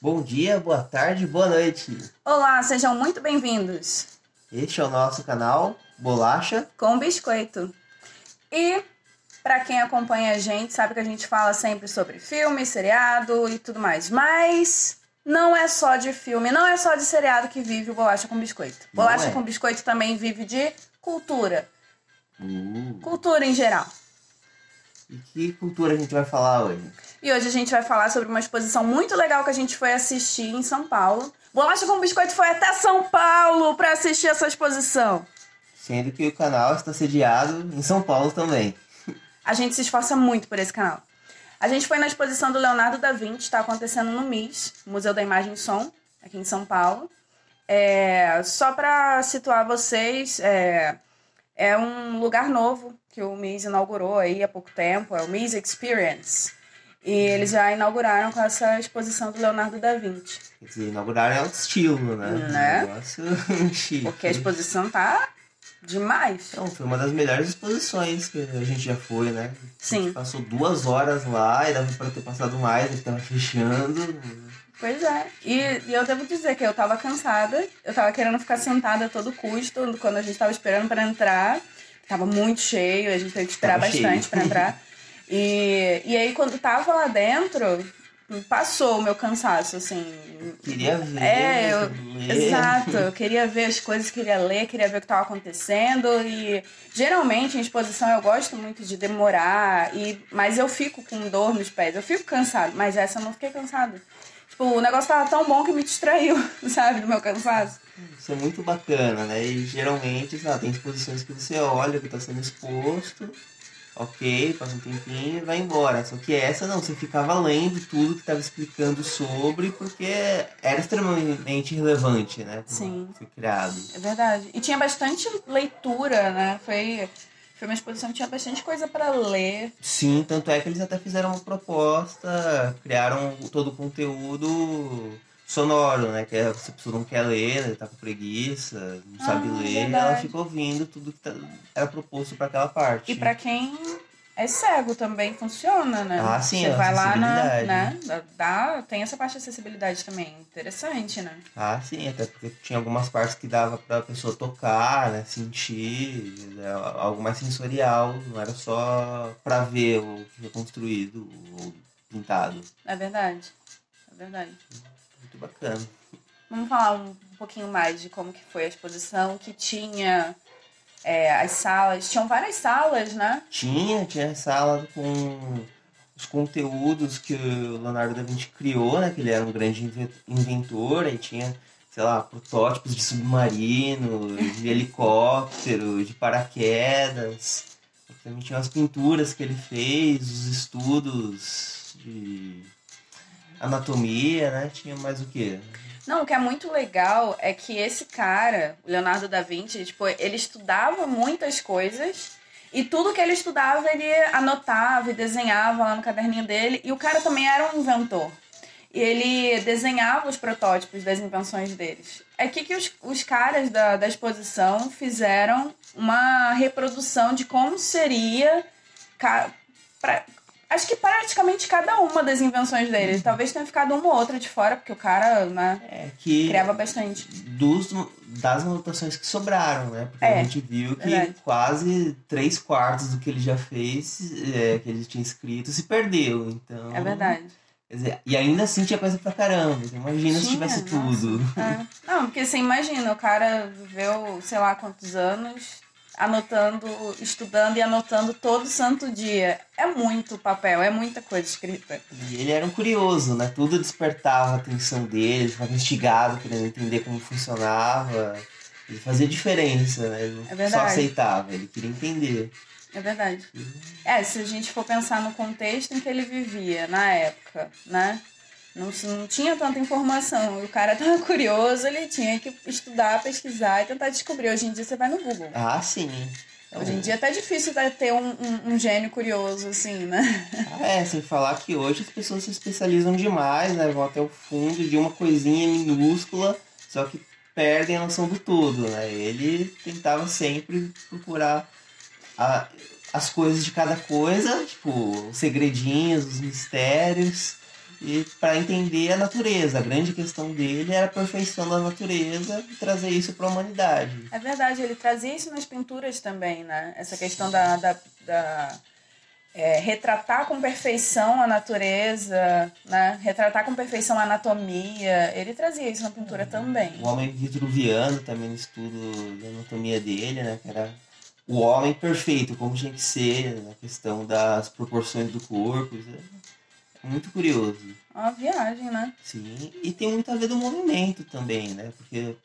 Bom dia, boa tarde, boa noite. Olá, sejam muito bem-vindos. Este é o nosso canal Bolacha com Biscoito. E para quem acompanha a gente, sabe que a gente fala sempre sobre filme, seriado e tudo mais. Mas não é só de filme, não é só de seriado que vive o Bolacha com Biscoito. Bolacha é. com Biscoito também vive de cultura. Uh, Cultura em geral. E que cultura a gente vai falar hoje? E hoje a gente vai falar sobre uma exposição muito legal que a gente foi assistir em São Paulo. Bolacha com Biscoito foi até São Paulo para assistir essa exposição. Sendo que o canal está sediado em São Paulo também. A gente se esforça muito por esse canal. A gente foi na exposição do Leonardo da Vinci, está acontecendo no MIS, Museu da Imagem e Som, aqui em São Paulo. É, só para situar vocês, é, é um lugar novo que o MIS inaugurou aí há pouco tempo, é o MIS Experience. E eles já inauguraram com essa exposição do Leonardo da Vinci. Quer dizer, inauguraram é outro estilo, né? Né? Um negócio chique. Porque a exposição tá demais. Então, foi uma das melhores exposições que a gente já foi, né? A Sim. gente passou duas horas lá e dava pra ter passado mais, ele tava fechando. Pois é. E, e eu devo dizer que eu tava cansada, eu tava querendo ficar sentada a todo custo quando a gente tava esperando pra entrar. Tava muito cheio, a gente teve que esperar Tava bastante pra entrar. E, e aí, quando tava lá dentro, passou o meu cansaço, assim. Queria ver. É, eu- ler. Exato, eu queria ver as coisas, queria ler, queria ver o que estava acontecendo e geralmente em exposição eu gosto muito de demorar, e mas eu fico com dor nos pés, eu fico cansado, mas essa eu não fiquei cansada. Tipo, o negócio tava tão bom que me distraiu, sabe, do meu cansaço. Isso é muito bacana, né? E geralmente, sei lá, tem exposições que você olha o que está sendo exposto, ok, passa um tempinho e vai embora. Só que essa não, você ficava lendo tudo que estava explicando sobre, porque era extremamente relevante, né? Sim. Foi criado. É verdade. E tinha bastante leitura, né? Foi, foi uma exposição que tinha bastante coisa pra ler. Sim, tanto é que eles até fizeram uma proposta, criaram todo o conteúdo sonoro, né? Que é, se a pessoa não quer ler, né, tá com preguiça, não sabe Ah, ler, verdade. ela fica ouvindo tudo que tá- era proposto para aquela parte. E pra quem é cego também funciona, né? Ah, sim, Você a vai lá na, acessibilidade. né? Dá, tem essa parte de acessibilidade também. Interessante, né? Ah, sim, até porque tinha algumas partes que dava pra pessoa tocar, né? Sentir, né, algo mais sensorial, não era só pra ver o que foi construído ou pintado. É verdade. É verdade. Bacana. Vamos falar um pouquinho mais de como que foi a exposição, que tinha é, as salas. Tinham várias salas, né? Tinha, tinha sala com os conteúdos que o Leonardo da Vinci criou, né? Que ele era um grande inve- inventor, aí tinha, sei lá, protótipos de submarino, de helicóptero, de paraquedas. Também tinha as pinturas que ele fez, os estudos de anatomia, né? Tinha mais o quê? Não, o que é muito legal é que esse cara, Leonardo da Vinci, tipo, ele estudava muitas coisas e tudo que ele estudava ele anotava e desenhava lá no caderninho dele. E o cara também era um inventor. E ele desenhava os protótipos das invenções deles. É que, que os, os caras da, da exposição fizeram uma reprodução de como seria. pra- acho que praticamente cada uma das invenções dele. Talvez tenha ficado uma ou outra de fora, porque o cara né, É que criava bastante. dos, das anotações que sobraram, né? Porque É, a gente viu que verdade. quase três quartos do que ele já fez, é, que ele tinha escrito, se perdeu. Então, É verdade. dizer, e ainda assim tinha coisa pra caramba. Então, imagina se Tinha, tivesse nossa. tudo. É. Não, porque você imagina, o cara viveu, sei lá quantos anos, anotando, estudando e anotando todo santo dia. É muito papel, é muita coisa escrita. E ele era um curioso, né? Tudo despertava a atenção dele, ele ficava instigado, querendo entender como funcionava. Ele fazia diferença, né? Ele É só aceitava, ele queria entender. É verdade. É, se a gente for pensar no contexto em que ele vivia na época, né? Não, não tinha tanta informação. E o cara tava curioso, ele tinha que estudar, pesquisar e tentar descobrir. Hoje em dia você vai no Google. Ah, sim. Hoje em dia é até difícil ter um, um, um gênio curioso, assim, né? Ah, É, sem falar que hoje as pessoas se especializam demais, né? Vão até o fundo de uma coisinha minúscula, só que perdem a noção do todo, né? Ele tentava sempre procurar a- as coisas de cada coisa, tipo, os segredinhos, os mistérios. E para entender a natureza. A grande questão dele era a perfeição da natureza e trazer isso para a humanidade. É verdade, ele trazia isso nas pinturas também, né? Essa questão da, da, da é, retratar com perfeição a natureza, né? retratar com perfeição a anatomia. Ele trazia isso na pintura também. O homem vitruviano também no estudo da anatomia dele, né? Que era o homem perfeito, como tinha que ser, na questão das proporções do corpo. É muito curioso. Uma viagem, né? Sim, e tem muito a ver do movimento também, né? Porque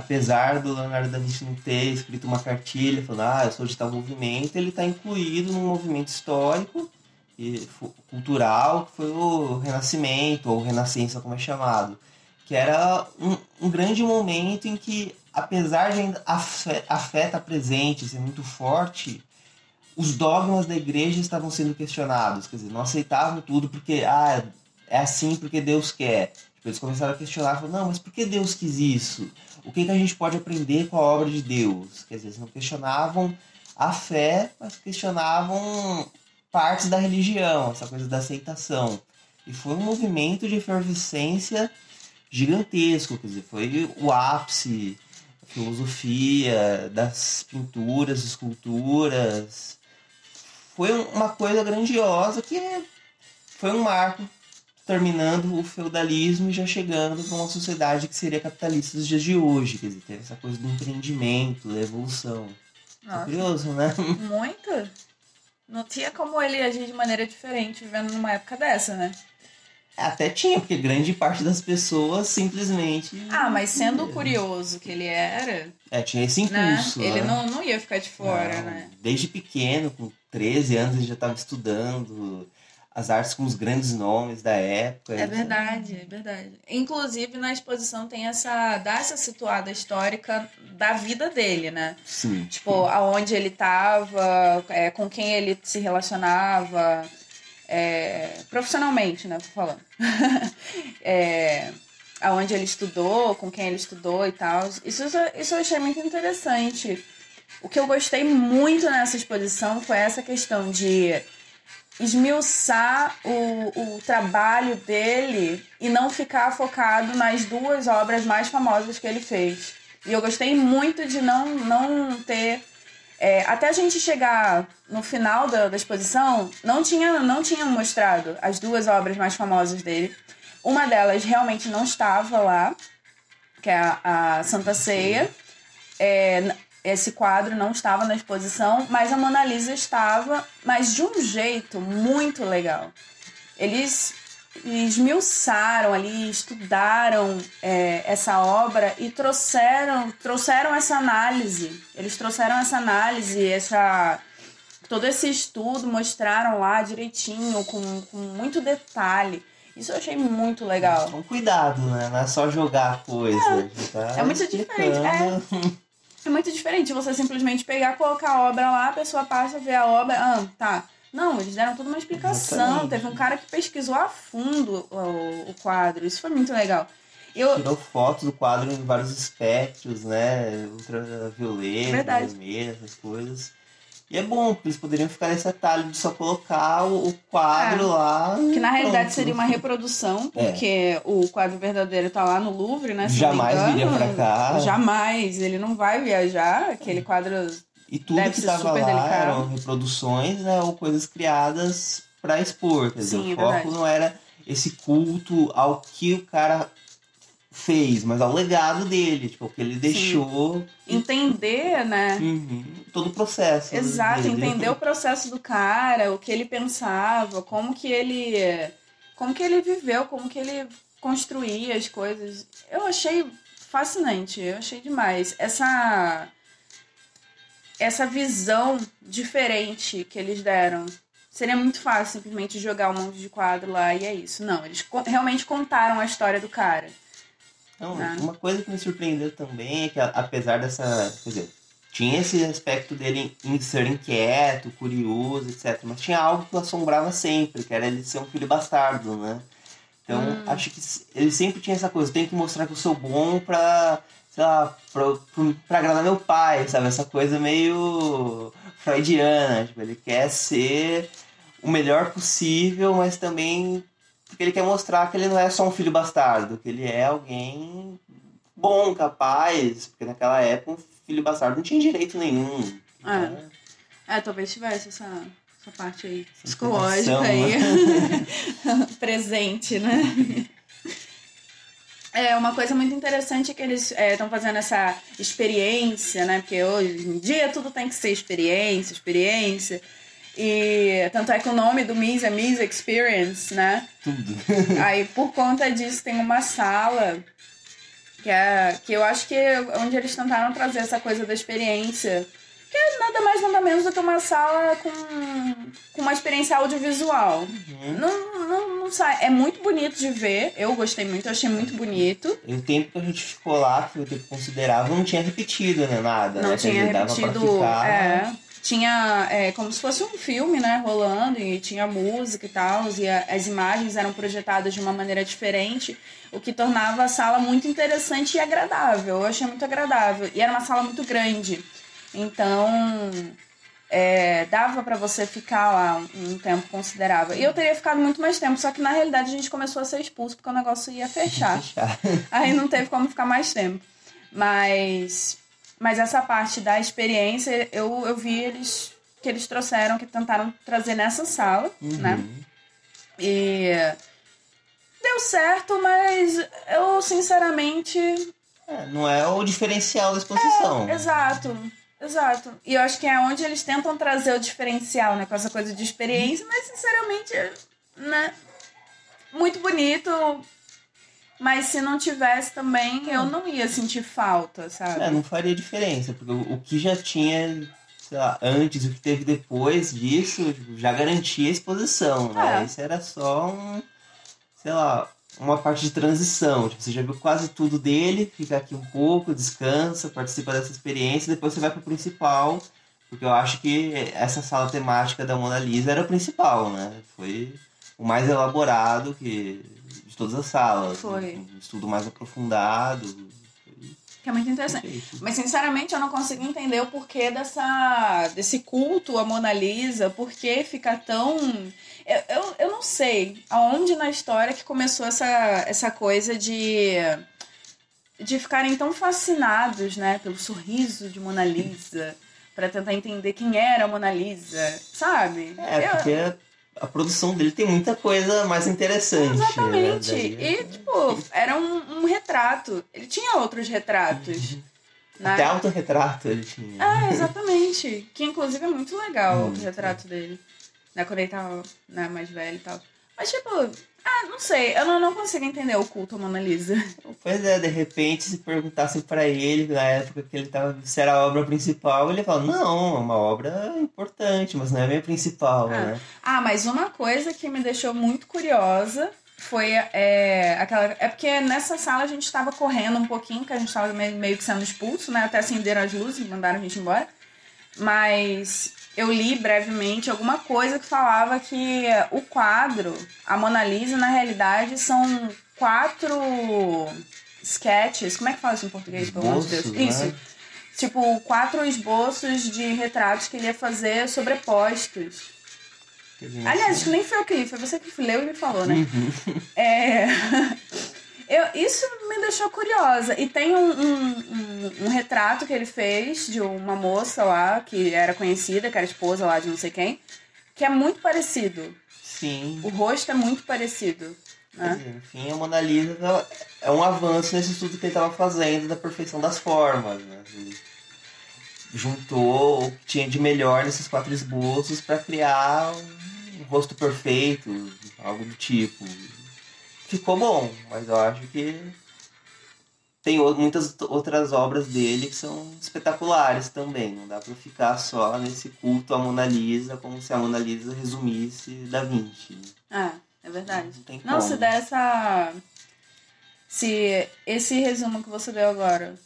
apesar do Leonardo da Vinci não ter escrito uma cartilha falando, ah, eu sou de tal movimento, ele está incluído num movimento histórico e cultural que foi o Renascimento, ou Renascença, como é chamado, que era um, um grande momento em que, apesar de ainda a fé, a fé estar presente, ser muito forte, os dogmas da igreja estavam sendo questionados, quer dizer, não aceitavam tudo porque, ah, é assim porque Deus quer. Tipo, eles começaram a questionar, falaram, não, mas por que Deus quis isso? O que, que a gente pode aprender com a obra de Deus? Quer dizer, eles não questionavam a fé, mas questionavam partes da religião, essa coisa da aceitação. E foi um movimento de efervescência gigantesco, quer dizer, foi o ápice da filosofia, das pinturas, esculturas. Foi uma coisa grandiosa que foi um marco terminando o feudalismo e já chegando para uma sociedade que seria capitalista dos dias de hoje. Quer dizer, teve essa coisa do empreendimento, da evolução. É Nossa. É curioso, né? Muito. Não tinha como ele agir de maneira diferente vivendo numa época dessa, né? Até tinha, porque grande parte das pessoas simplesmente. Ah, mas sendo curioso que ele era. É, tinha esse né? impulso. Né? Ele não, não ia ficar de fora, não, né? Desde pequeno, com 13 anos, ele já estava estudando as artes com os grandes nomes da época. É verdade, é verdade. Inclusive na exposição tem essa dá essa situada histórica da vida dele, né? Sim. Tipo, aonde ele estava, é, com quem ele se relacionava, é, profissionalmente, né? Tô falando. é, aonde ele estudou, com quem ele estudou e tal. Isso, isso eu achei muito interessante. O que eu gostei muito nessa exposição foi essa questão de esmiuçar o, o trabalho dele e não ficar focado nas duas obras mais famosas que ele fez. E eu gostei muito de não, não ter. É, até a gente chegar no final da, da exposição, não tinha, não tinha mostrado as duas obras mais famosas dele. Uma delas realmente não estava lá, que é a, a Santa Ceia. É, esse quadro não estava na exposição, mas a Mona Lisa estava, mas de um jeito muito legal. Eles esmiuçaram ali, estudaram é, essa obra e trouxeram, trouxeram essa análise. Eles trouxeram essa análise, essa todo esse estudo, mostraram lá direitinho, com, com muito detalhe. Isso eu achei muito legal. Com cuidado, né? Não é só jogar coisa. É, tá é muito diferente. É. É muito diferente você simplesmente pegar, colocar a obra lá, a pessoa passa, vê a obra, ah, tá. Não, eles deram toda uma explicação. Exatamente. Teve um cara que pesquisou a fundo o, o quadro. Isso foi muito legal. Eu... Tirou fotos do quadro em vários espectros, né? Ultravioleta, vermelho, essas coisas. E é bom, eles poderiam ficar nesse atalho de só colocar o, quadro é. lá. Que na realidade seria uma reprodução, é. porque é. o quadro verdadeiro tá lá no Louvre, né? Jamais viria pra cá. Jamais, ele não vai viajar. Aquele quadro. E tudo deve que estava lá delicado. eram reproduções, né? Ou coisas criadas para expor. Quer dizer, Sim, o foco verdade. não era esse culto ao que o cara fez, mas ao legado dele, tipo, o que ele deixou. Sim. Entender, né? Uhum. Todo o processo. Exato, dele. entender o processo do cara, o que ele pensava, como que ele. Como que ele viveu, como que ele construía as coisas. Eu achei fascinante, eu achei demais. Essa. Essa visão diferente que eles deram. Seria muito fácil simplesmente jogar um monte de quadro lá e é isso. Não, eles realmente contaram a história do cara. Não, ah. uma coisa que me surpreendeu também é que, apesar dessa. Quer dizer, tinha esse aspecto dele em ser inquieto, curioso, etc. Mas tinha algo que o assombrava sempre, que era ele ser um filho bastardo, né? Então, hum. acho que ele sempre tinha essa coisa, tem que mostrar que eu sou bom pra, sei lá, pra, pra, pra agradar meu pai, sabe? Essa coisa meio freudiana, tipo, ele quer ser o melhor possível, mas também porque ele quer mostrar que ele não é só um filho bastardo, que ele é alguém bom, capaz, porque naquela época um filho bastardo não tinha direito nenhum. É, é talvez tivesse essa, essa parte aí psicológica aí presente, né? É uma coisa muito interessante que eles estão é, fazendo essa experiência, né? Porque hoje em dia tudo tem que ser experiência, experiência. E tanto é que o nome do Miss é Miss Experience, né? Tudo. Aí por conta disso tem uma sala que é que eu acho que é onde eles tentaram trazer essa coisa da experiência que é nada mais nada menos do que uma sala com, com uma experiência audiovisual. Uhum. Não, não, não sai. É muito bonito de ver. Eu gostei muito, eu achei muito bonito. E o tempo que a gente ficou lá, que o tempo considerável, não tinha repetido, né? Nada. Não né? tinha repetido. É, tinha é, como se fosse um filme, né, rolando, e tinha música e tal, e a, as imagens eram projetadas de uma maneira diferente, o que tornava a sala muito interessante e agradável. Eu achei muito agradável. E era uma sala muito grande. Então, é, dava para você ficar lá um tempo considerável. E eu teria ficado muito mais tempo, só que na realidade a gente começou a ser expulso porque o negócio ia fechar. Aí não teve como ficar mais tempo. Mas, mas essa parte da experiência, eu, eu vi eles que eles trouxeram, que tentaram trazer nessa sala, uhum. né? E deu certo, mas eu sinceramente. É, não é o diferencial da exposição. É, exato. Exato. E eu acho que é onde eles tentam trazer o diferencial, né? Com essa coisa de experiência, mas sinceramente, né? Muito bonito. Mas se não tivesse também, eu não ia sentir falta, sabe? É, não faria diferença, porque o que já tinha, sei lá, antes, o que teve depois disso, tipo, já garantia a exposição, né? É. Isso era só um, sei lá, uma parte de transição. Tipo, você já viu quase tudo dele, fica aqui um pouco, descansa, participa dessa experiência, depois você vai pro principal. Porque eu acho que essa sala temática da Mona Lisa era o principal, né? Foi o mais elaborado que, de todas as salas. Foi. Um estudo mais aprofundado. Que é muito interessante. Mas, sinceramente, eu não consigo entender o porquê dessa, desse culto à Mona Lisa, por que fica tão eu, eu, eu não sei aonde na história que começou essa, essa coisa de de ficarem tão fascinados, né, pelo sorriso de Mona Lisa, para tentar entender quem era a Mona Lisa, sabe? É, eu... porque a produção dele tem muita coisa mais interessante. Exatamente. Né? E, tipo, era um, um, retrato. Ele tinha outros retratos. Uhum. Né? Até autorretrato ele tinha. É, exatamente. Que inclusive é muito legal o retrato dele né, quando ele tava né, mais velho e tal. Mas, tipo, ah, não sei, eu não, não consigo entender o culto à Mona Lisa. Pois é, de repente, se perguntassem para ele, na época que ele tava, se era a obra principal, ele fala, não, é uma obra importante, mas não é a minha principal, ah. né? Ah, mas uma coisa que me deixou muito curiosa foi é, aquela. É porque nessa sala a gente estava correndo um pouquinho, que a gente estava meio, meio que sendo expulso, né? Até acenderam as luzes e mandaram a gente embora. Mas eu li brevemente alguma coisa que falava que o quadro, a Mona Lisa, na realidade, são quatro sketches. Como é que fala isso em português, pelo amor de Deus? Né? Isso. Tipo, quatro esboços de retratos que ele ia fazer sobrepostos. Aliás, acho que nem foi eu que li, foi você que leu e me falou, né? Uhum. É. Eu, isso me deixou curiosa. E tem um, um, um, um, retrato que ele fez de uma moça lá, que era conhecida, que era esposa lá de não sei quem, que é muito parecido. Sim. O rosto é muito parecido. Né? Enfim, a Mona Lisa é um avanço nesse estudo que ele estava fazendo da perfeição das formas. Né? Ele juntou o que tinha de melhor nesses quatro esboços para criar um rosto perfeito, algo do tipo ficou bom, mas eu acho que tem muitas outras obras dele que são espetaculares também. Não dá para ficar só nesse culto à Mona Lisa, como se a Mona Lisa resumisse Da Vinci. Ah, é verdade. Não, não se der essa. Se esse resumo que você deu agora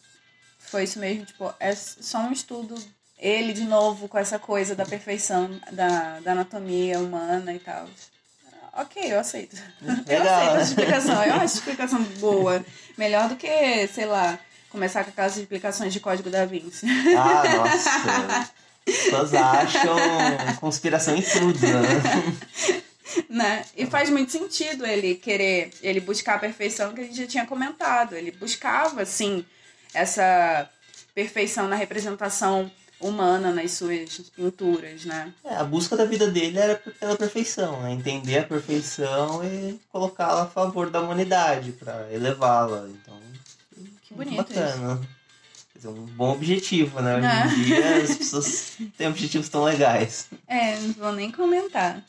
foi isso mesmo, tipo, é só um estudo. Ele, de novo, com essa coisa da perfeição da, da anatomia humana e tal ok, eu aceito. Legal. Eu aceito essa explicação. Eu acho explicação boa. Melhor do que, sei lá, começar com aquelas explicações de código da Vinci. Ah, nossa. As pessoas acham conspiração em tudo, né? né? E faz muito sentido ele querer, ele buscar a perfeição que a gente já tinha comentado. Ele buscava, assim, essa perfeição na representação humana nas suas pinturas, né? É, a busca da vida dele era pela perfeição, né? Entender a perfeição e colocá-la a favor da humanidade, para elevá-la. Então, que bonito bacana. Isso. Um bom objetivo, né? Hoje é. em dia as pessoas têm objetivos tão legais. É, não vou nem comentar.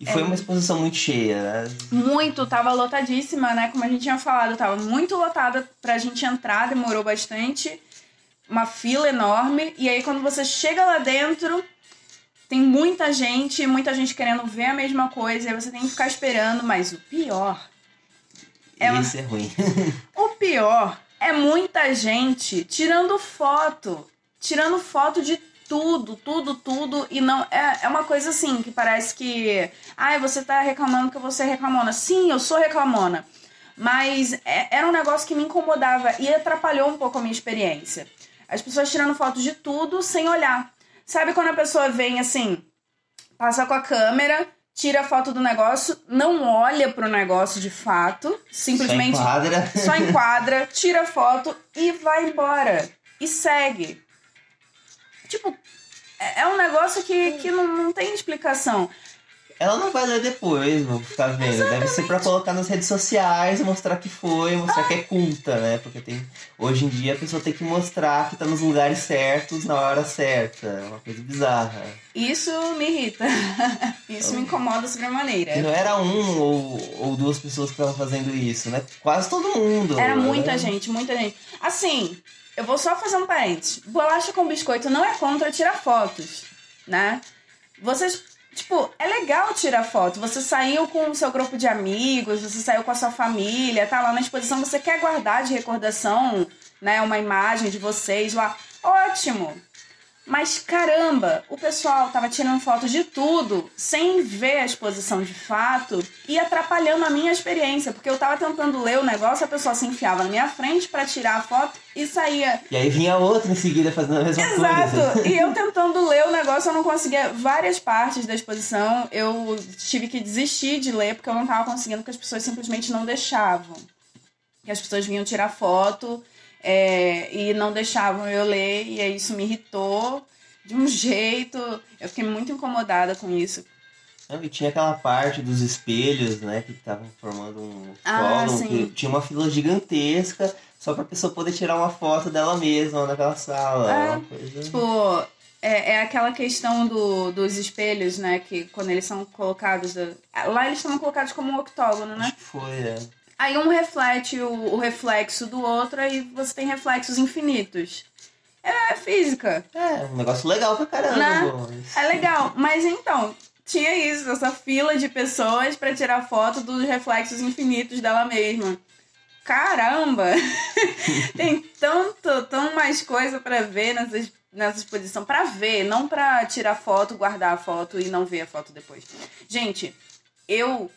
E foi é. uma exposição muito cheia, né? Muito, tava lotadíssima, né? Como a gente tinha falado, tava muito lotada pra gente entrar, demorou bastante uma fila enorme. E aí, quando você chega lá dentro, tem muita gente, muita gente querendo ver a mesma coisa. E aí você tem que ficar esperando. Mas o pior. É Isso é ruim. o pior é muita gente tirando foto. Tirando foto de tudo, tudo, tudo. E não. É, é uma coisa assim que parece que. Ai, você tá reclamando que você é reclamona. Sim, eu sou reclamona. Mas é, era um negócio que me incomodava e atrapalhou um pouco a minha experiência. As pessoas tirando fotos de tudo sem olhar. Sabe quando a pessoa vem assim, passa com a câmera, tira a foto do negócio, não olha pro negócio de fato, simplesmente só enquadra, só enquadra tira a foto e vai embora. E segue. Tipo, é, é um negócio que, que não, não tem explicação. Ela não vai ler depois, vou ficar vendo. Exatamente. Deve ser pra colocar nas redes sociais, mostrar que foi, mostrar ah. que é culta, né? Porque tem. Hoje em dia a pessoa tem que mostrar que tá nos lugares certos na hora certa. É uma coisa bizarra. Isso me irrita. Isso me incomoda sobremaneira. E não era um ou, ou duas pessoas que estavam fazendo isso, né? Quase todo mundo. Era muita né? gente, muita gente. Assim, eu vou só fazer um parênteses. Bolacha com biscoito não é contra tirar fotos, né? Vocês Tipo, é legal tirar foto. Você saiu com o seu grupo de amigos, você saiu com a sua família, tá lá na exposição, você quer guardar de recordação, né, uma imagem de vocês lá. Ótimo! Mas caramba, o pessoal tava tirando foto de tudo, sem ver a exposição de fato e atrapalhando a minha experiência, porque eu tava tentando ler o negócio, a pessoa se enfiava na minha frente para tirar a foto e saía. E aí vinha outra em seguida fazendo a mesma Exato. coisa. Exato. E eu tentando ler o negócio, eu não conseguia várias partes da exposição, eu tive que desistir de ler porque eu não tava conseguindo, porque as pessoas simplesmente não deixavam. E as pessoas vinham tirar foto é, e não deixavam eu ler, e aí isso me irritou de um jeito. Eu fiquei muito incomodada com isso. Não, e tinha aquela parte dos espelhos, né, que estavam formando um ah, que tinha uma fila gigantesca só pra pessoa poder tirar uma foto dela mesma naquela sala. É, coisa... Tipo, é, é aquela questão do, dos espelhos, né, que quando eles são colocados. Lá eles estão colocados como um octógono, né? Acho que foi, é. Aí um reflete o, o reflexo do outro e você tem reflexos infinitos. É física. É, um negócio legal pra caramba. Né? É legal. Mas então, tinha isso, essa fila de pessoas para tirar foto dos reflexos infinitos dela mesma. Caramba! Tem tanto, tão mais coisa para ver nessa, nessa exposição. para ver, não para tirar foto, guardar a foto e não ver a foto depois. Gente, eu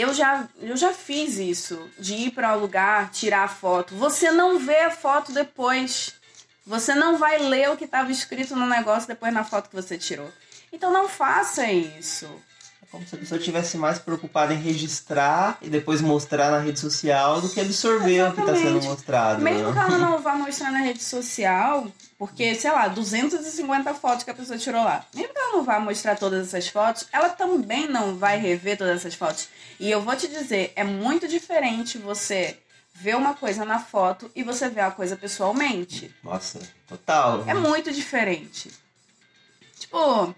eu já, eu já fiz isso, de ir para um lugar, tirar a foto. Você não vê a foto depois. Você não vai ler o que estava escrito no negócio depois na foto que você tirou. Então não faça isso. Como se a pessoa estivesse mais preocupada em registrar e depois mostrar na rede social do que absorver Exatamente. o que está sendo mostrado. Mesmo né? que ela não vá mostrar na rede social, porque, sei lá, 250 fotos que a pessoa tirou lá. Mesmo que ela não vá mostrar todas essas fotos, ela também não vai rever todas essas fotos. E eu vou te dizer, é muito diferente você ver uma coisa na foto e você ver a coisa pessoalmente. Nossa, total. É muito diferente. Tipo,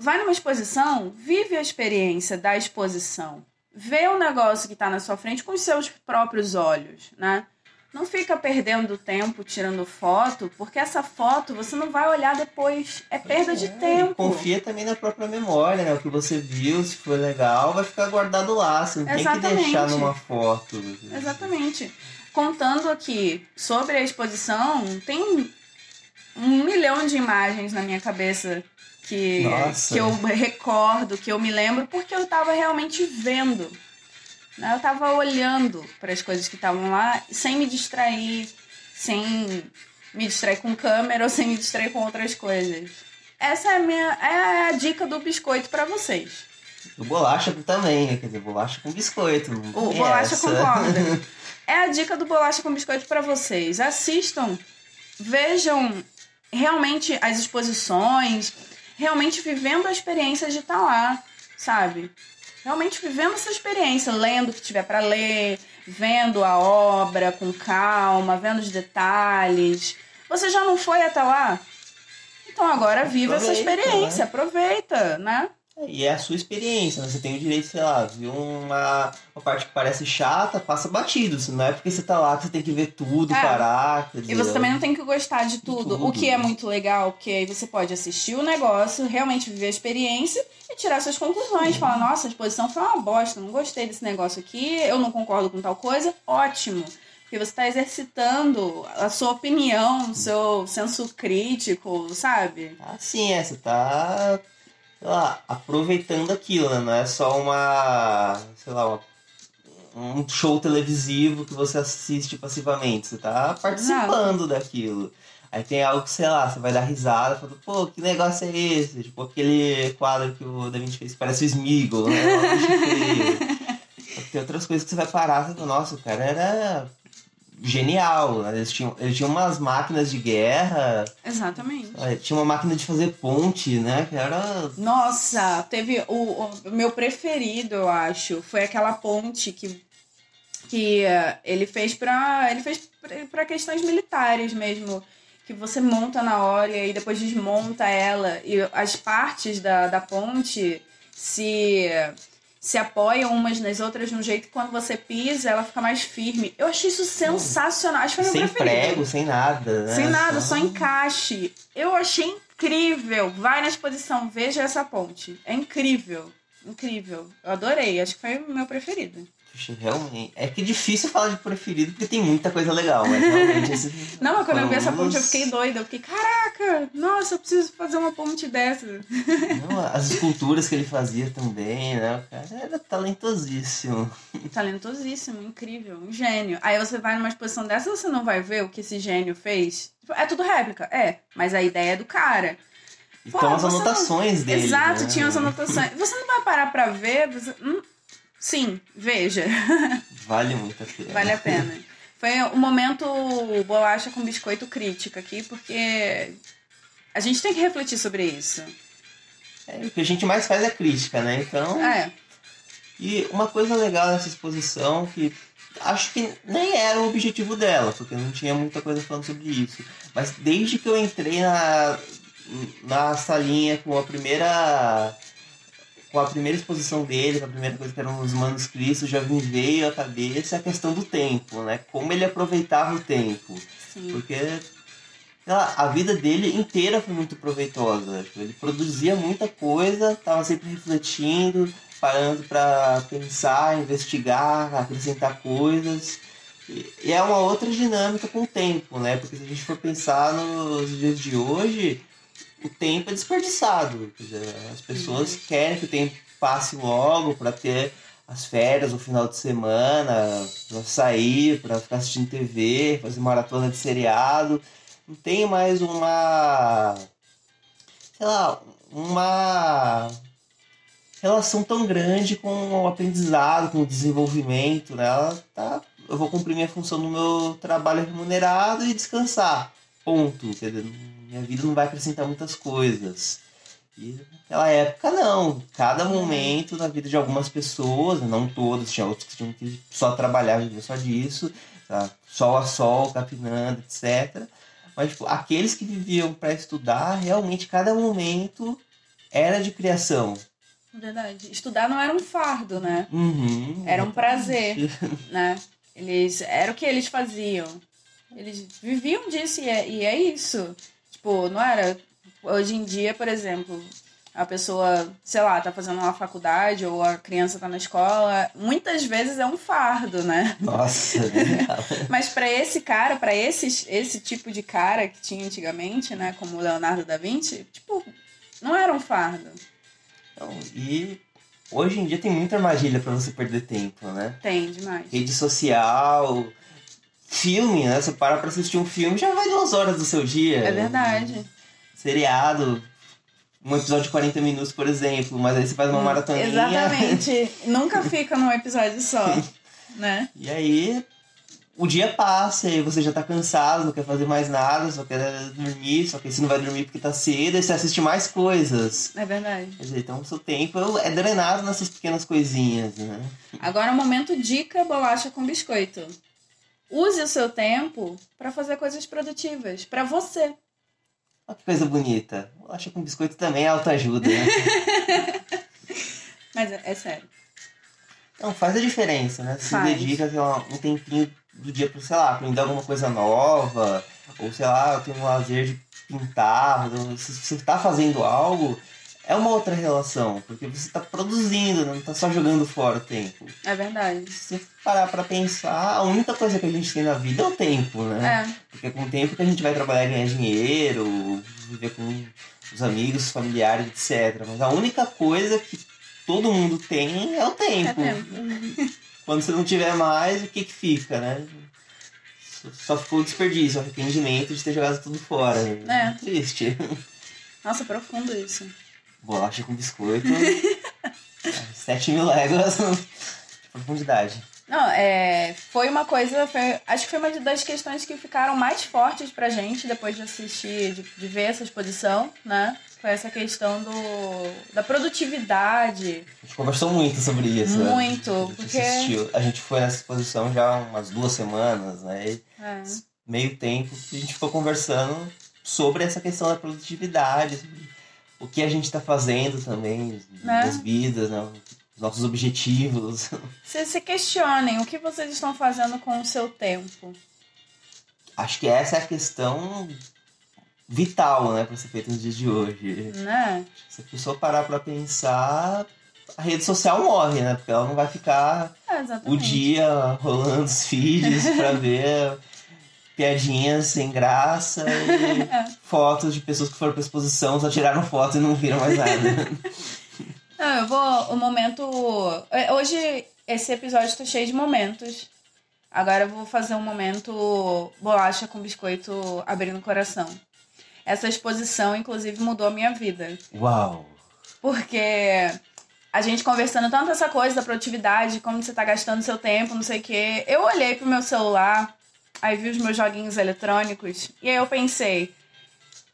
vai numa exposição, vive a experiência da exposição. Vê o negócio que está na sua frente com os seus próprios olhos, né? Não fica perdendo tempo tirando foto, porque essa foto você não vai olhar depois. É perda é, de tempo. confia também na própria memória, né? O que você viu, se foi legal, vai ficar guardado lá. Você não Exatamente. tem que deixar numa foto. Exatamente. Contando aqui sobre a exposição, tem um milhão de imagens na minha cabeça que, que eu recordo, que eu me lembro, porque eu estava realmente vendo. Né? Eu estava olhando para as coisas que estavam lá sem me distrair, sem me distrair com câmera ou sem me distrair com outras coisas. Essa é a minha é a dica do biscoito para vocês. O bolacha também, quer dizer, bolacha com biscoito. O bolacha essa. concorda. É a dica do bolacha com biscoito para vocês. Assistam, vejam realmente as exposições, realmente vivendo a experiência de estar tá lá, sabe? Realmente vivendo essa experiência, lendo o que tiver para ler, vendo a obra com calma, vendo os detalhes. Você já não foi até lá? Então agora viva essa experiência, né? aproveita, né? E é a sua experiência, né? Você tem o direito, sei lá, viu uma, uma parte que parece chata, passa batido. Não é porque você tá lá que você tem que ver tudo, é. parar. Dizer, e você também não tem que gostar de tudo, tudo, o que é muito legal, porque aí você pode assistir o negócio, realmente viver a experiência e tirar suas conclusões. Falar, nossa, a exposição foi uma bosta, não gostei desse negócio aqui, eu não concordo com tal coisa, ótimo. Porque você está exercitando a sua opinião, o seu senso crítico, sabe? Ah, sim, é. Você tá lá, aproveitando aquilo, né? Não é só uma, sei lá, uma, um show televisivo que você assiste passivamente. Você tá participando Exato. daquilo. Aí tem algo que, sei lá, você vai dar risada, falando, pô, que negócio é esse? Tipo, aquele quadro que o Da Vinci fez, parece o Smigol, né? tem outras coisas que você vai parar e fala, nossa, o cara era genial. Né? Eles tinham, eles tinham umas máquinas de guerra. Exatamente. Tinha uma máquina de fazer ponte, né? Que era. Nossa, teve o, o meu preferido, eu acho. Foi aquela ponte que, que uh, ele fez para ele fez para questões militares mesmo. Que você monta na hora e depois desmonta ela. E as partes da, da ponte se se apoiam umas nas outras de um jeito que quando você pisa, ela fica mais firme. Eu achei isso sensacional. Acho que foi meu sem preferido. prego, sem nada, né? Sem nada, só encaixe. Eu achei incrível. Vai na exposição, veja essa ponte. É incrível. Incrível. Eu adorei. Acho que foi o meu preferido. Realmente. É que é difícil falar de preferido porque tem muita coisa legal, mas realmente esse... Não, mas quando eu vi essa ponte eu fiquei doida. Eu fiquei, caraca, nossa, eu preciso fazer uma ponte dessa. Não, as esculturas que ele fazia também, né? O cara era talentosíssimo. Talentosíssimo, incrível, um gênio. Aí você vai numa exposição dessa você não vai ver o que esse gênio fez. É tudo réplica, é. Mas a ideia é do cara. Pô, então as anotações não... dele. Exato, né? tinha as anotações. Você não vai parar pra ver. Você... Hum, Sim, veja. Vale muito a pena. Vale a pena. Foi um momento bolacha com biscoito crítico aqui, porque a gente tem que refletir sobre isso. É, o que a gente mais faz é crítica, né? Então. É. E uma coisa legal nessa exposição que acho que nem era o objetivo dela, porque não tinha muita coisa falando sobre isso. Mas desde que eu entrei na, na salinha com a primeira com a primeira exposição dele, a primeira coisa que eram os manuscritos, já me veio à cabeça a questão do tempo, né? Como ele aproveitava o tempo. Sim. Porque lá, a vida dele inteira foi muito proveitosa. Ele produzia muita coisa, estava sempre refletindo, parando para pensar, investigar, acrescentar coisas. E é uma outra dinâmica com o tempo, né? Porque se a gente for pensar nos dias de hoje, o tempo é desperdiçado. Dizer, as pessoas uhum. querem que o tempo passe logo para ter as férias, o final de semana, para sair, para ficar assistindo TV, fazer maratona de seriado. Não tem mais uma. sei lá, uma relação tão grande com o aprendizado, com o desenvolvimento, né? Ela tá, eu vou cumprir minha função no meu trabalho remunerado e descansar. Ponto. Quer dizer, minha vida não vai acrescentar muitas coisas. E naquela época não. Cada momento na vida de algumas pessoas, não todas, tinha outros que tinham que só trabalhar, viver só disso, tá? sol a sol, capinando, etc. Mas tipo, aqueles que viviam para estudar, realmente cada momento era de criação. Verdade. Estudar não era um fardo, né? Uhum, era um prazer, né? Eles era o que eles faziam. Eles viviam disso e é, e é isso. Tipo, não era. Hoje em dia, por exemplo, a pessoa, sei lá, tá fazendo uma faculdade ou a criança tá na escola, muitas vezes é um fardo, né? Nossa. Mas para esse cara, para esse, esse tipo de cara que tinha antigamente, né, como o Leonardo da Vinci, tipo, não era um fardo. Então, e hoje em dia tem muita armadilha para você perder tempo, né? Tem demais. Rede social, filme, né? Você para pra assistir um filme, já vai duas horas do seu dia. É verdade. Seriado. um episódio de 40 minutos, por exemplo, mas aí você faz uma maratoninha. Exatamente. Nunca fica num episódio só, né? E aí o dia passa e você já tá cansado, não quer fazer mais nada, só quer dormir, só que você não vai dormir porque tá cedo e você assiste mais coisas. É verdade. Quer dizer, então o seu tempo é drenado nessas pequenas coisinhas, né? Agora, momento dica bolacha com biscoito. Use o seu tempo para fazer coisas produtivas, para você. Olha que coisa bonita. Bolacha com biscoito também é autoajuda, né? Mas é, é, sério. Não, faz a diferença, né? Você dedica sei lá, um tempinho do dia pra, sei lá, aprender alguma coisa nova, ou sei lá, eu tenho um lazer de pintar, se você tá fazendo algo, é uma outra relação, porque você está produzindo, não está só jogando fora o tempo. É verdade. Se você parar para pensar, a única coisa que a gente tem na vida é o tempo, né? É. Porque é com o tempo que a gente vai trabalhar ganhar dinheiro, viver com os amigos, familiares, etc. Mas a única coisa que todo mundo tem é o tempo. É tempo. Quando você não tiver mais, o que que fica, né? Só ficou o desperdício, o arrependimento de ter jogado tudo fora. É. Triste. Nossa, profundo isso. Bolacha com biscoito. 7 mil léguas de profundidade. Não, é, foi uma coisa. Foi, acho que foi uma das questões que ficaram mais fortes pra gente depois de assistir, de, de ver essa exposição, né? Foi essa questão do, da produtividade. A gente conversou muito sobre isso. Né? Muito, né? a gente porque. Assistiu. A gente foi nessa exposição já há umas duas semanas, né? É. Meio tempo a gente ficou conversando sobre essa questão da produtividade, sobre o que a gente está fazendo também né? nas vidas, né? os nossos objetivos. Vocês se questionem o que vocês estão fazendo com o seu tempo. Acho que essa é a questão vital, né, para ser feita nos dias de hoje. Né? Se a pessoa parar para pensar, a rede social morre, né? Porque ela não vai ficar é, o dia rolando os feeds para ver piadinhas sem graça e fotos de pessoas que foram pra exposição, só tiraram foto e não viram mais nada. Não, eu vou. O momento. É, hoje esse episódio tá cheio de momentos. Agora eu vou fazer um momento bolacha com biscoito abrindo o coração. Essa exposição, inclusive, mudou a minha vida. Uau! Porque a gente conversando tanto essa coisa da produtividade, como você tá gastando seu tempo, não sei o quê. Eu olhei pro meu celular, aí vi os meus joguinhos eletrônicos, e aí eu pensei,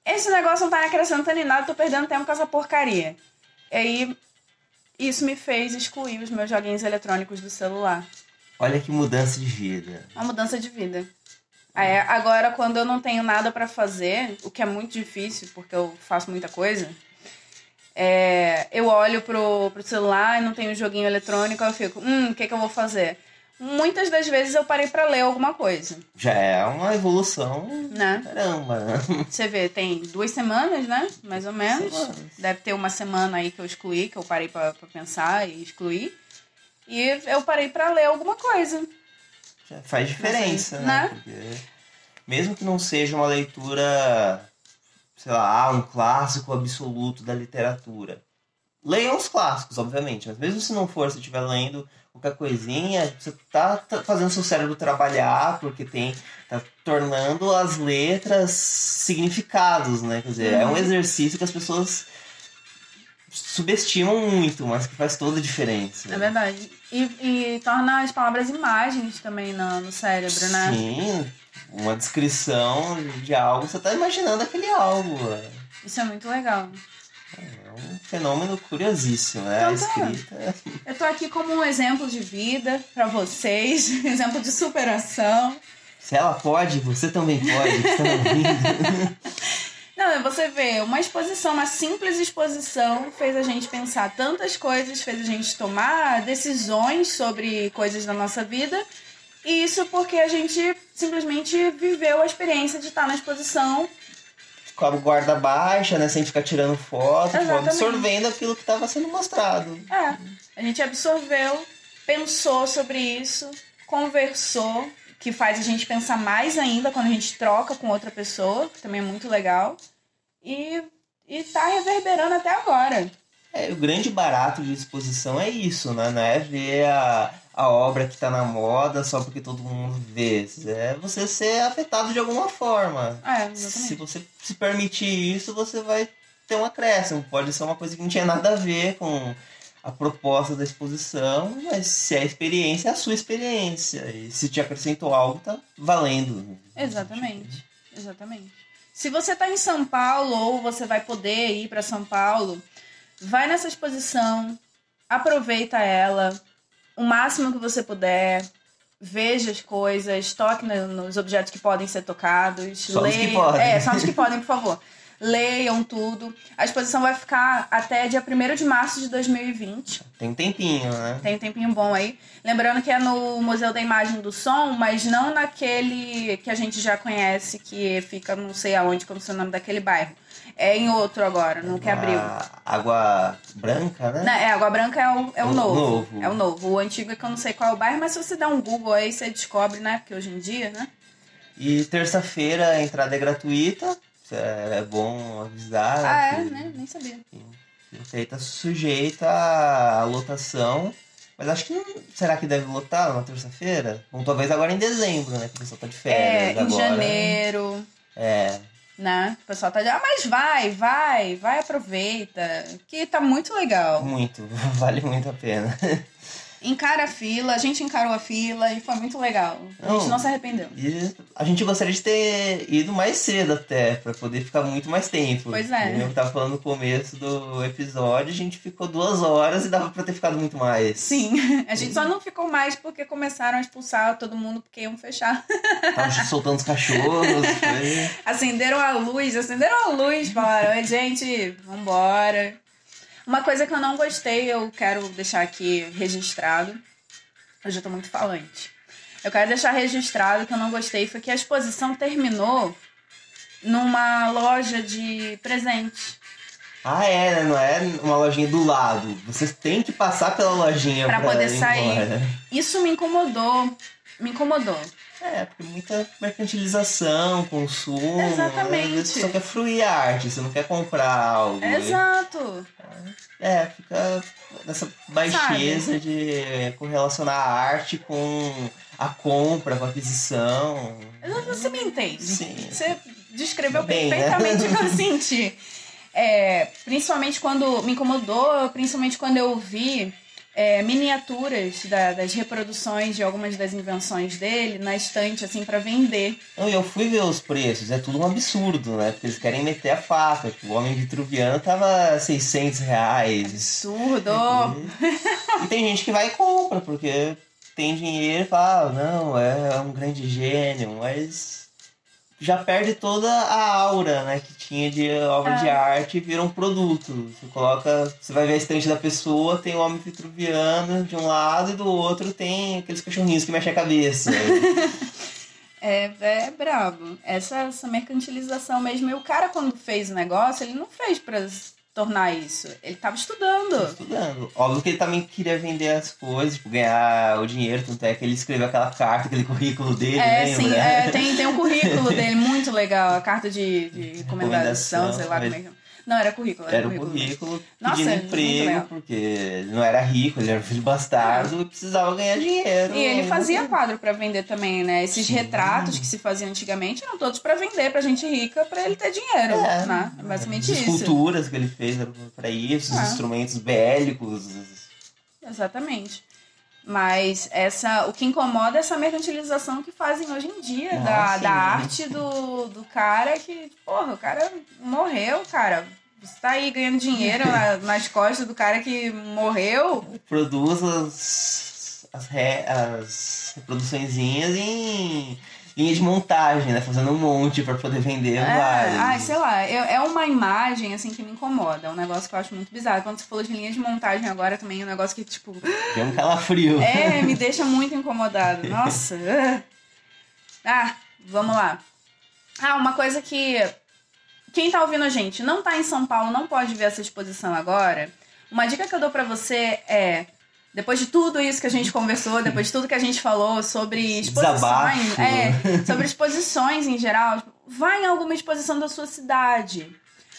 esse negócio não tá acrescentando em nada, tô perdendo tempo com essa porcaria. E aí isso me fez excluir os meus joguinhos eletrônicos do celular. Olha que mudança de vida. Uma mudança de vida. Aí, agora, quando eu não tenho nada para fazer, o que é muito difícil, porque eu faço muita coisa, é, eu olho pro, pro celular e não tenho joguinho eletrônico, eu fico, hum, o que, que eu vou fazer? Muitas das vezes eu parei para ler alguma coisa. Já é uma evolução. Né? Caramba. Você vê, tem duas semanas, né? Mais ou menos. Semanas. Deve ter uma semana aí que eu excluí, que eu parei para pensar e excluí. E eu parei para ler alguma coisa. Já faz diferença, né? né? Porque mesmo que não seja uma leitura, sei lá, ah, um clássico absoluto da literatura. Leiam os clássicos, obviamente, mas mesmo se não for, se estiver lendo qualquer coisinha, você tá, tá fazendo seu cérebro trabalhar, porque tem. tá tornando as letras significados, né? Quer dizer, é um uhum. exercício que as pessoas subestimam muito, mas que faz toda a diferença. É verdade. E, e torna as palavras imagens também no, no cérebro, né? Sim, uma descrição de algo, você tá imaginando aquele algo. Isso é muito legal. É um fenômeno curiosíssimo, né? Então, a tá. escrita. Eu tô aqui como um exemplo de vida para vocês, exemplo de superação. Se ela pode, você também pode, que ouvindo. Não, você vê, uma exposição, uma simples exposição fez a gente pensar tantas coisas, fez a gente tomar decisões sobre coisas da nossa vida. E isso porque a gente simplesmente viveu a experiência de estar na exposição com a guarda baixa, né? Sem ficar tirando foto, tipo, absorvendo aquilo que estava sendo mostrado. É. A gente absorveu, pensou sobre isso, conversou, que faz a gente pensar mais ainda quando a gente troca com outra pessoa, que também é muito legal. E, e tá reverberando até agora. É, o grande barato de exposição é isso, né? Não é ver a, a obra que tá na moda só porque todo mundo vê. É você ser afetado de alguma forma. É, se você se permitir isso, você vai ter um acréscimo, pode ser uma coisa que não tinha nada a ver com a proposta da exposição, mas se é a experiência, é a sua experiência. E se te acrescentou algo, tá valendo. Exatamente, exatamente. Se você está em São Paulo ou você vai poder ir para São Paulo, vai nessa exposição, aproveita ela o máximo que você puder, veja as coisas, toque nos objetos que podem ser tocados, só leia. Os que podem. É, só os que podem, por favor. Leiam tudo. A exposição vai ficar até dia 1 de março de 2020. Tem um tempinho, né? Tem um tempinho bom aí. Lembrando que é no Museu da Imagem do Som, mas não naquele que a gente já conhece, que fica não sei aonde, como é o nome daquele bairro. É em outro agora, no que abriu. Água Branca, né? Não, é, Água Branca é o, é o, O novo. novo. É o novo. O antigo é que eu não sei qual é o bairro, mas se você der um Google aí, você descobre, né? Porque hoje em dia, né? E terça-feira a entrada é gratuita. É bom avisar. Ah, é, que- né? Nem sabia. que aí tá sujeita à lotação. Mas acho que não. Será que deve lotar na terça-feira? Bom, talvez agora em dezembro, né? Que o pessoal tá de É, férias em agora. janeiro, É. né? O pessoal tá dizendo, ah, mas vai, vai, vai, aproveita. Que tá muito legal. Muito. Vale muito a pena. Encara a fila, a gente encarou a fila e foi muito legal. A gente Não. não se arrependeu. E a gente gostaria de ter ido mais cedo até, pra poder ficar muito mais tempo. Pois é. Eu tava falando no começo do episódio, a gente ficou duas horas e dava pra ter ficado muito mais. Sim, a gente só não ficou mais porque começaram a expulsar todo mundo porque iam fechar. Tava soltando os cachorros. foi... Acenderam a luz, acenderam a luz, falaram, "Oi, gente, vambora. Uma coisa que eu não gostei, eu quero deixar aqui registrado. Eu já tô muito falante. Eu quero deixar registrado que eu não gostei foi que a exposição terminou numa loja de presente. Ah, é, né? Não é uma lojinha do lado. Você tem que passar pela lojinha Pra pra, poder ir sair. embora. Isso me incomodou. Me incomodou. É, porque muita mercantilização, consumo. Exatamente. Às vezes você só quer fruir a arte, você não quer comprar algo. Exato. É, fica nessa baixeza de correlacionar a arte com a compra, com a aquisição. Você me entende. Sim. Você descreveu Bem, né? perfeitamente o que eu senti. É, principalmente quando me incomodou, principalmente quando eu vi é, miniaturas da- das reproduções de algumas das invenções dele na estante, assim, pra vender. Não, e eu fui ver os preços, é tudo um absurdo, né? Porque eles querem meter a faca. Tipo, o Homem Vitruviano tava 600 reais. Absurdo! E, e tem gente que vai e compra, porque tem dinheiro e fala, ah, não, é um grande gênio, mas já perde toda a aura, né, que tinha de obra É. de arte e vira um produto. Você coloca, você vai ver a estante da pessoa, tem o homem vitruviano de um lado e do outro tem aqueles cachorrinhos que mexem a cabeça. É, é brabo. Essa, essa mercantilização mesmo. E o cara, quando fez o negócio, ele não fez pra s- tornar isso. Ele tava Tô estudando. estudando. Óbvio que ele também queria vender as coisas, tipo, ganhar o dinheiro, tanto é que ele escreveu aquela carta, aquele currículo dele, É, lembra? sim, é, tem, tem um currículo dele muito legal, a carta de, de recomendação, Recomendação, sei lá como é que. Não, era currículo. Era, Era um currículo. currículo Nossa, pedindo emprego, porque ele não era rico, ele era filho bastardo e precisava ganhar dinheiro. E ele fazia quadro pra vender também, né? Esses Sim. retratos que se faziam antigamente eram todos pra vender pra gente rica, pra ele ter dinheiro, É, né? É basicamente As isso. esculturas que ele fez eram pra isso, os É. instrumentos bélicos. Exatamente. Mas essa, o que incomoda é essa mercantilização que fazem hoje em dia Ah, da, sim. da arte do, do cara que, porra, o cara morreu, cara. Você tá aí ganhando dinheiro na- nas costas do cara que morreu. Produz as, as, re, as reproduçõezinhas em linha de montagem, né? Fazendo um monte pra poder vender É, vários. ai, sei lá, é, é uma imagem assim que me incomoda. É um negócio que eu acho muito bizarro. Quando você falou de linha de montagem agora também, é um negócio que, tipo, Tem um calafrio. É, me deixa muito incomodado. Nossa. Ah, vamos lá. Ah, uma coisa que. Quem tá ouvindo a gente não tá em São Paulo, não pode ver essa exposição agora. Uma dica que eu dou pra você é. Depois de tudo isso que a gente conversou, depois de tudo que a gente falou sobre exposições, Desabafo. é, sobre exposições em geral, tipo, vai em alguma exposição da sua cidade.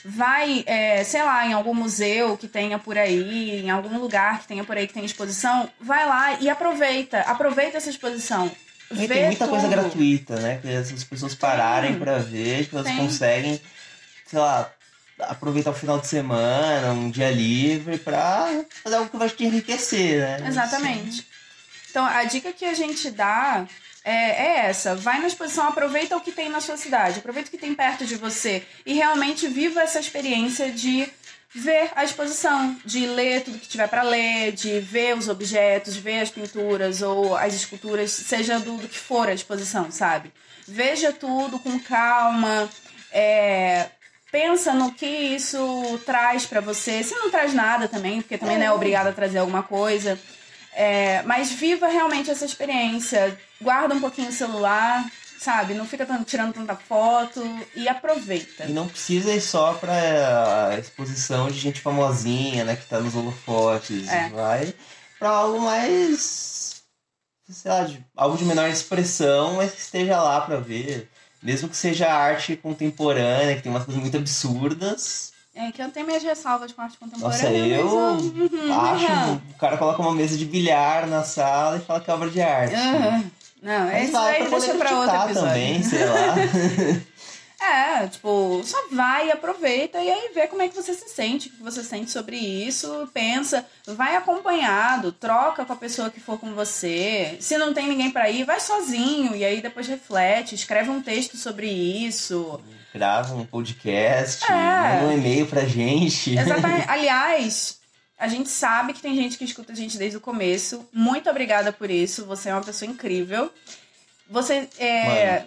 Vai, é, sei lá, em algum museu que tenha por aí, em algum lugar que tenha por aí que tenha exposição, vai lá e aproveita. Aproveita essa exposição. E tem muita coisa tudo. gratuita, né? Que as pessoas pararem pra ver, que elas Tem. conseguem, sei lá, aproveitar o final de semana, um dia livre, pra fazer algo que vai te enriquecer, né? Exatamente. Então, a dica que a gente dá é, é, essa. Vai na exposição, aproveita o que tem na sua cidade, aproveita o que tem perto de você e realmente viva essa experiência de ver a exposição, de ler tudo que tiver para ler, de ver os objetos, ver as pinturas ou as esculturas, seja do, do que for a exposição, sabe? Veja tudo com calma, é, pensa no que isso traz para você. Se não traz nada também, porque também não é obrigado a trazer alguma coisa. É, mas viva realmente essa experiência. Guarda um pouquinho o celular, sabe? Não fica tirando tanta foto e aproveita. E não precisa ir só pra exposição de gente famosinha, né? Que tá nos holofotes. É. Vai pra algo mais. sei lá, de, algo de menor expressão, mas que esteja lá pra ver. Mesmo que seja arte contemporânea, que tem umas coisas muito absurdas. É, que eu tenho minhas ressalvas com arte contemporânea. Nossa, eu acho. Uhum. O cara coloca uma mesa de bilhar na sala e fala que é obra de arte. Uhum. Não, Mas esse aí deixa pra outro episódio. também, sei lá. É, tipo, só vai, aproveita e aí vê como é que você se sente, o que você sente sobre isso, pensa, vai acompanhado, troca com a pessoa que for com você. Se não tem ninguém para ir, vai sozinho e aí depois reflete, escreve um texto sobre isso. Grava um podcast, é. manda um e-mail pra gente. Exatamente. Aliás, a gente sabe que tem gente que escuta a gente desde o começo. Muito obrigada por isso. Você é uma pessoa incrível. Você é.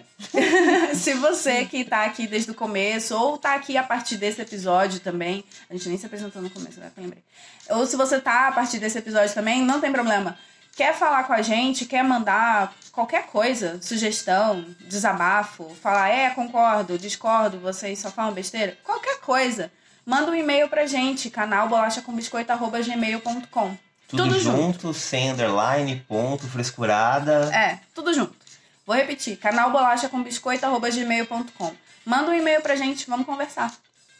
se você que tá aqui desde o começo, ou tá aqui a partir desse episódio também. A gente nem se apresentou no começo, né? Lembrei. Ou se você tá a partir desse episódio também, não tem problema. Quer falar com a gente, quer mandar qualquer coisa, sugestão, desabafo, falar, é, concordo, discordo, vocês só falam besteira, qualquer coisa, manda um e-mail pra gente, canal bolachacomBiscoito.gmail.com. Tudo, tudo junto, junto, sem underline, ponto, frescurada. É, tudo junto. Vou repetir, canal bolacha com biscoito@gmail.com. Manda um e-mail pra gente, vamos conversar.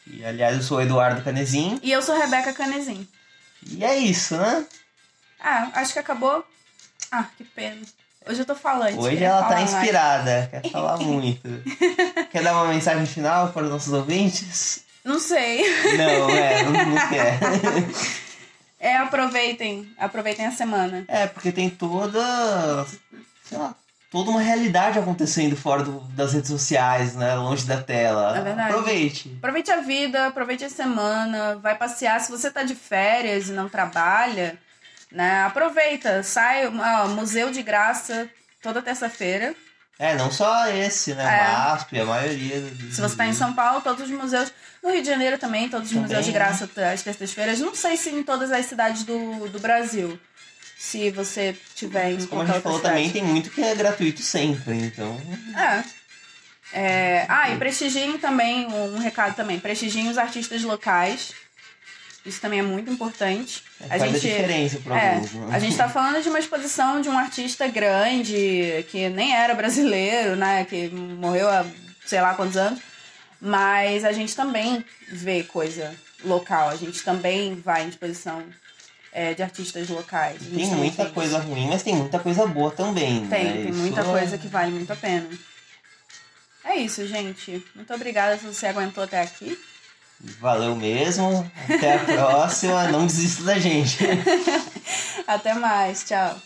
E aliás, eu sou Eduardo Canezin. E eu sou Rebeca Canezin. E é isso, né? Ah, acho que acabou. Ah, que pena. Hoje eu tô falando. Hoje ela tá inspirada, mais. quer falar muito. quer dar uma mensagem final para os nossos ouvintes? Não sei. Não, é, não, não quer. É, aproveitem. Aproveitem a semana. É, porque tem toda. Sei lá, toda uma realidade acontecendo fora do, das redes sociais, né? Longe da tela. É verdade. Aproveite. Aproveite a vida, aproveite a semana, vai passear. Se você tá de férias e não trabalha, né? Aproveita, sai, ó, museu de graça toda terça-feira. É, não só esse, né? É. MASP, a maioria. Se você está em São Paulo, todos os museus. No Rio de Janeiro também, todos os também. museus de graça às terças-feiras. Não sei se em todas as cidades do, do Brasil se você tiver em Como a gente falou cidade. também, tem muito que é gratuito sempre, então... É. é ah, e prestigiem também, um recado também, prestigiem os artistas locais. Isso também é muito importante. É, a faz gente, a diferença para é, alguns? A gente está falando de uma exposição de um artista grande, que nem era brasileiro, né? Que morreu há sei lá quantos anos. Mas a gente também vê coisa local. A gente também vai em exposição é, de artistas locais. Tem muita tem coisa ruim, mas tem muita coisa boa também. Tem, né? tem isso muita é... coisa que vale muito a pena. É isso, gente. Muito obrigada se você aguentou até aqui. Valeu mesmo. Até a próxima. Não desista da gente. Até mais. Tchau.